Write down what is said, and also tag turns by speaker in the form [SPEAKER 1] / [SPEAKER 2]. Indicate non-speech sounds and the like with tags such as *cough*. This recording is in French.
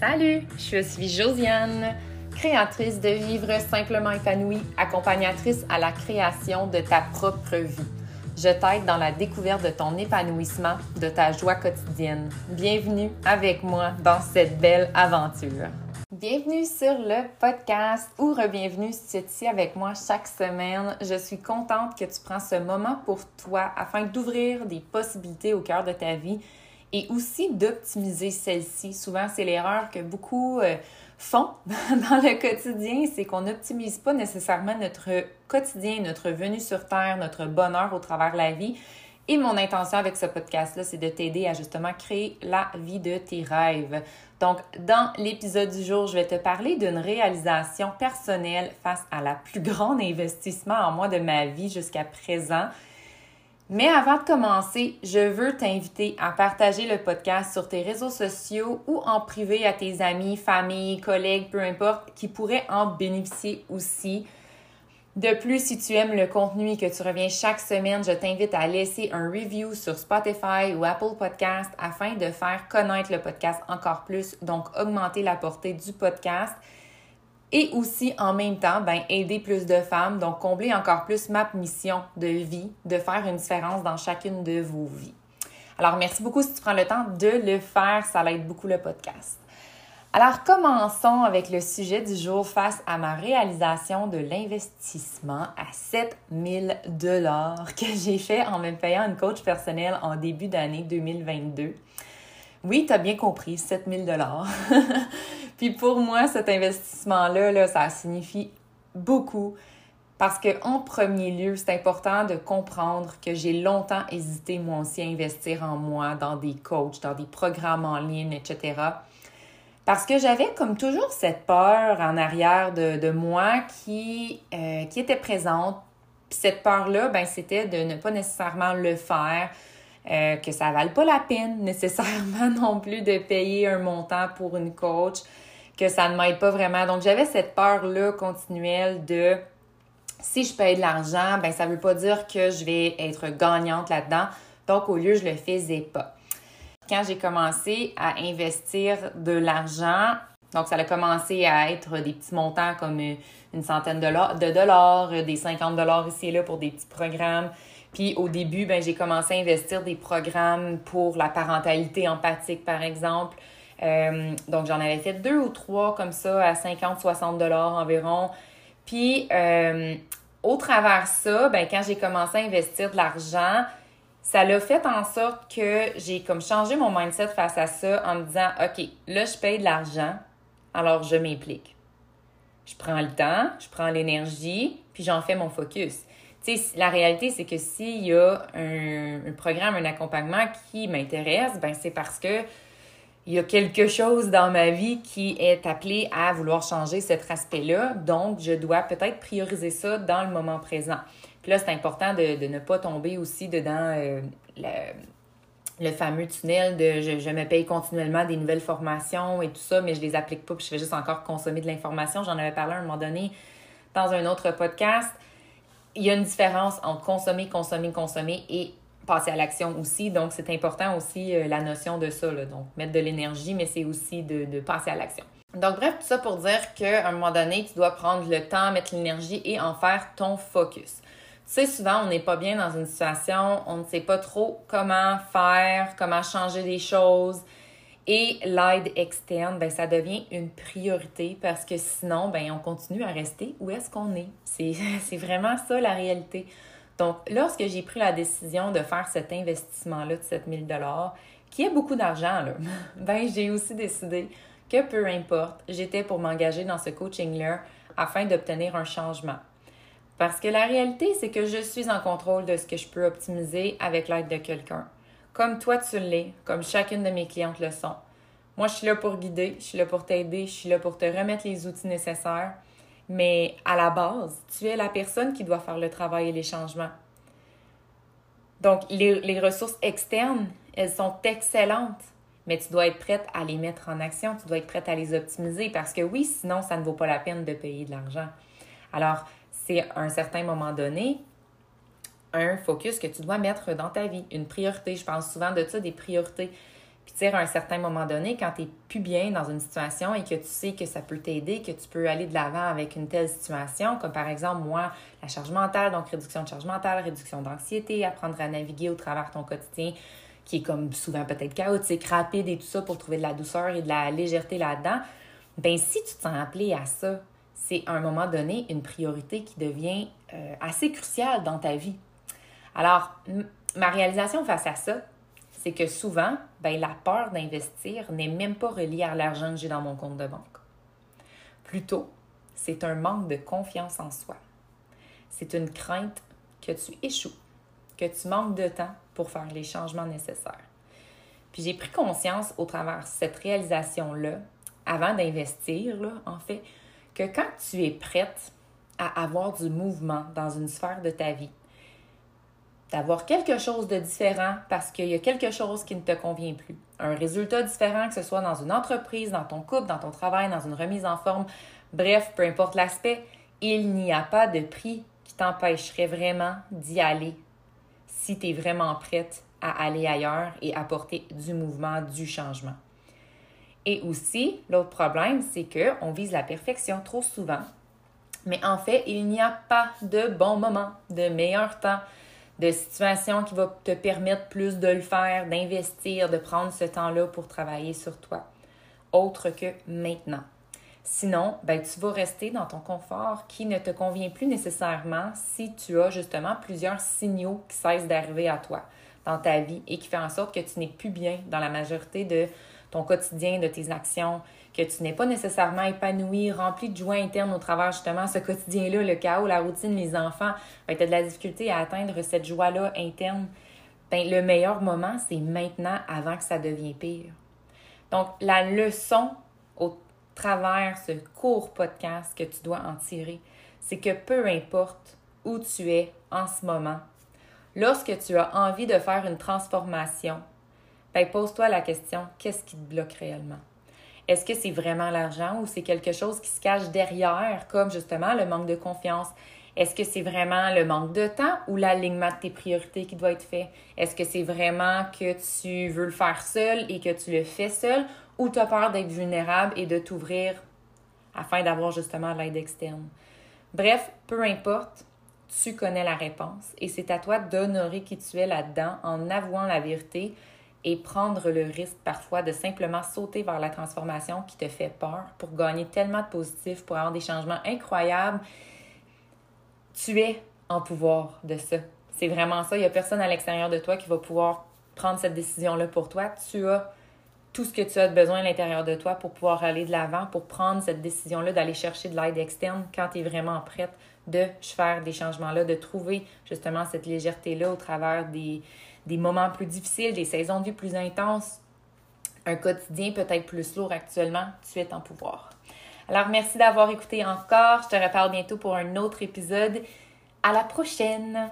[SPEAKER 1] Salut, je suis Josiane, créatrice de Vivre simplement épanouie, accompagnatrice à la création de ta propre vie. Je t'aide dans la découverte de ton épanouissement, de ta joie quotidienne. Bienvenue avec moi dans cette belle aventure. Bienvenue sur le podcast ou re-bienvenue si tu es ici avec moi chaque semaine. Je suis contente que tu prends ce moment pour toi afin d'ouvrir des possibilités au cœur de ta vie et aussi d'optimiser celle-ci. Souvent, c'est l'erreur que beaucoup euh, font *laughs* dans le quotidien, c'est qu'on n'optimise pas nécessairement notre quotidien, notre venue sur Terre, notre bonheur au travers de la vie. Et mon intention avec ce podcast-là, c'est de t'aider à justement créer la vie de tes rêves. Donc, dans l'épisode du jour, je vais te parler d'une réalisation personnelle face à la plus grande investissement en moi de ma vie jusqu'à présent. Mais avant de commencer, je veux t'inviter à partager le podcast sur tes réseaux sociaux ou en privé à tes amis, familles, collègues, peu importe, qui pourraient en bénéficier aussi. De plus, si tu aimes le contenu et que tu reviens chaque semaine, je t'invite à laisser un review sur Spotify ou Apple Podcast afin de faire connaître le podcast encore plus, donc augmenter la portée du podcast et aussi en même temps, ben, aider plus de femmes, donc combler encore plus ma mission de vie, de faire une différence dans chacune de vos vies. Alors, merci beaucoup si tu prends le temps de le faire, ça aide beaucoup le podcast. Alors, commençons avec le sujet du jour face à ma réalisation de l'investissement à 7000 dollars que j'ai fait en me payant une coach personnelle en début d'année 2022. Oui, tu as bien compris, 7000 dollars. *laughs* Puis pour moi, cet investissement-là, là, ça signifie beaucoup parce qu'en premier lieu, c'est important de comprendre que j'ai longtemps hésité, moi aussi, à investir en moi, dans des coachs, dans des programmes en ligne, etc. Parce que j'avais comme toujours cette peur en arrière de, moi qui, euh, qui était présente. Puis cette peur-là, ben, c'était de ne pas nécessairement le faire, euh, que ça ne vale pas la peine *laughs* nécessairement non plus de payer un montant pour une coach, que ça ne m'aide pas vraiment. Donc, j'avais cette peur-là continuelle de si je paye de l'argent, ben ça ne veut pas dire que je vais être gagnante là-dedans. Donc, au lieu, je le faisais pas. Quand j'ai commencé à investir de l'argent, donc ça a commencé à être des petits montants comme une centaine de dollars, des 50 dollars ici et là pour des petits programmes. Puis au début, ben, j'ai commencé à investir des programmes pour la parentalité empathique, par exemple. Euh, donc, j'en avais fait deux ou trois comme ça à 50-60 dollars environ. Puis, euh, au travers ça, ben, quand j'ai commencé à investir de l'argent, ça l'a fait en sorte que j'ai comme changé mon mindset face à ça en me disant, OK, là, je paye de l'argent, alors je m'implique. Je prends le temps, je prends l'énergie, puis j'en fais mon focus. Tu sais, la réalité, c'est que s'il y a un, un, programme, un accompagnement qui m'intéresse, ben c'est parce que il y a quelque chose dans ma vie qui est appelé à vouloir changer cet aspect-là. Donc, je dois peut-être prioriser ça dans le moment présent. Puis là, c'est important de, ne pas tomber aussi dedans euh, le, fameux tunnel de je, me paye continuellement des nouvelles formations et tout ça, mais je les applique pas, puis je fais juste encore consommer de l'information. J'en avais parlé à un moment donné dans un autre podcast. Il y a une différence entre consommer, consommer, consommer et passer à l'action aussi. Donc, c'est important aussi euh, la notion de ça. Donc, mettre de l'énergie, mais c'est aussi de, de, passer à l'action. Donc, bref, tout ça pour dire qu'à un moment donné, tu dois prendre le temps, mettre l'énergie et en faire ton focus. Tu sais, souvent, on n'est pas bien dans une situation, on ne sait pas trop comment faire, comment changer des choses. Et l'aide externe, ben, ça devient une priorité parce que sinon, ben, on continue à rester où est-ce qu'on est. C'est *laughs* vraiment ça la réalité. Donc, lorsque j'ai pris la décision de faire cet investissement-là de 7000 qui est beaucoup d'argent, *laughs* ben, j'ai aussi décidé que peu importe, j'étais pour m'engager dans ce coaching-là afin d'obtenir un changement. Parce que la réalité, c'est que je suis en contrôle de ce que je peux optimiser avec l'aide de quelqu'un. Comme toi, tu l'es, comme chacune de mes clientes le sont. Moi, je suis là pour guider, je suis là pour t'aider, je suis là pour te remettre les outils nécessaires mais à la base, tu es la personne qui doit faire le travail et les changements. Donc, les, ressources externes, elles sont excellentes, mais tu dois être prête à les mettre en action, tu dois être prête à les optimiser parce que oui, sinon, ça ne vaut pas la peine de payer de l'argent. Alors, c'est à un certain moment donné un focus que tu dois mettre dans ta vie, une priorité. Je pense souvent de ça, des priorités. Puis, tu à un certain moment donné, quand tu n'es plus bien dans une situation et que tu sais que ça peut t'aider, que tu peux aller de l'avant avec une telle situation, comme par exemple, moi, la charge mentale, donc réduction de charge mentale, réduction d'anxiété, apprendre à naviguer au travers ton quotidien, qui est comme souvent peut-être chaotique, rapide et tout ça pour trouver de la douceur et de la légèreté là-dedans, ben si tu te sens appelé à ça, c'est à un moment donné une priorité qui devient euh, assez cruciale dans ta vie. Alors, ma réalisation face à ça, c'est que souvent, ben, la peur d'investir n'est même pas reliée à l'argent que j'ai dans mon compte de banque. Plutôt, c'est un manque de confiance en soi. C'est une crainte que tu échoues, que tu manques de temps pour faire les changements nécessaires. Puis j'ai pris conscience au travers de cette réalisation-là, avant d'investir, en fait, que quand tu es prête à avoir du mouvement dans une sphère de ta vie, d'avoir quelque chose de différent parce qu'il y a quelque chose qui ne te convient plus, un résultat différent, que ce soit dans une entreprise, dans ton couple, dans ton travail, dans une remise en forme, bref, peu importe l'aspect, il n'y a pas de prix qui t'empêcherait vraiment d'y aller si tu es vraiment prête à aller ailleurs et apporter du mouvement, du changement. Et aussi, l'autre problème, c'est qu'on vise la perfection trop souvent. Mais en fait, il n'y a pas de bon moment, de meilleur temps, de situation qui va te permettre plus de le faire, d'investir, de prendre ce temps-là pour travailler sur toi, autre que maintenant. Sinon, ben, tu vas rester dans ton confort qui ne te convient plus nécessairement si tu as justement plusieurs signaux qui cessent d'arriver à toi dans ta vie et qui fait en sorte que tu n'es plus bien dans la majorité de ton quotidien, de tes actions, que tu n'es pas nécessairement épanoui, rempli de joie interne au travers justement ce quotidien-là, le chaos, la routine, les enfants, ben, tu as de la difficulté à atteindre cette joie-là interne. Ben, le meilleur moment, c'est maintenant avant que ça devienne pire. Donc, la leçon au travers ce court podcast que tu dois en tirer, c'est que peu importe où tu es en ce moment, lorsque tu as envie de faire une transformation, ben, pose-toi la question, qu'est-ce qui te bloque réellement? Est-ce que c'est vraiment l'argent ou c'est quelque chose qui se cache derrière, comme justement le manque de confiance? Est-ce que c'est vraiment le manque de temps ou l'alignement de tes priorités qui doit être fait? Est-ce que c'est vraiment que tu veux le faire seul et que tu le fais seul ou tu as peur d'être vulnérable et de t'ouvrir afin d'avoir justement l'aide externe? Bref, peu importe, tu connais la réponse et c'est à toi d'honorer qui tu es là-dedans en avouant la vérité et prendre le risque parfois de simplement sauter vers la transformation qui te fait peur pour gagner tellement de positifs, pour avoir des changements incroyables. Tu es en pouvoir de ça. C'est vraiment ça. Il n'y a personne à l'extérieur de toi qui va pouvoir prendre cette décision-là pour toi. Tu as tout ce que tu as besoin à l'intérieur de toi pour pouvoir aller de l'avant, pour prendre cette décision-là, d'aller chercher de l'aide externe quand tu es vraiment prête de faire des changements-là, de trouver justement cette légèreté-là au travers des, des moments plus difficiles, des saisons de vie plus intenses, un quotidien peut-être plus lourd actuellement, tu es en pouvoir. Alors, merci d'avoir écouté encore. Je te reparle bientôt pour un autre épisode. À la prochaine!